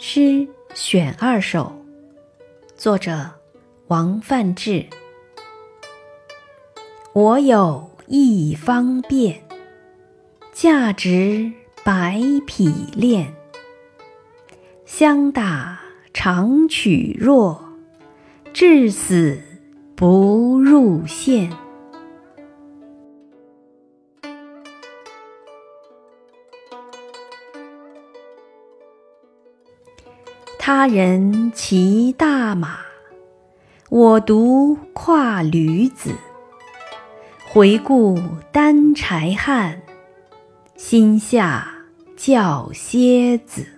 诗选二首，作者王范志。我有一方便，价值百匹练。相打长取弱，至死不入线。他人骑大马，我独跨驴子。回顾担柴汉，心下叫蝎子。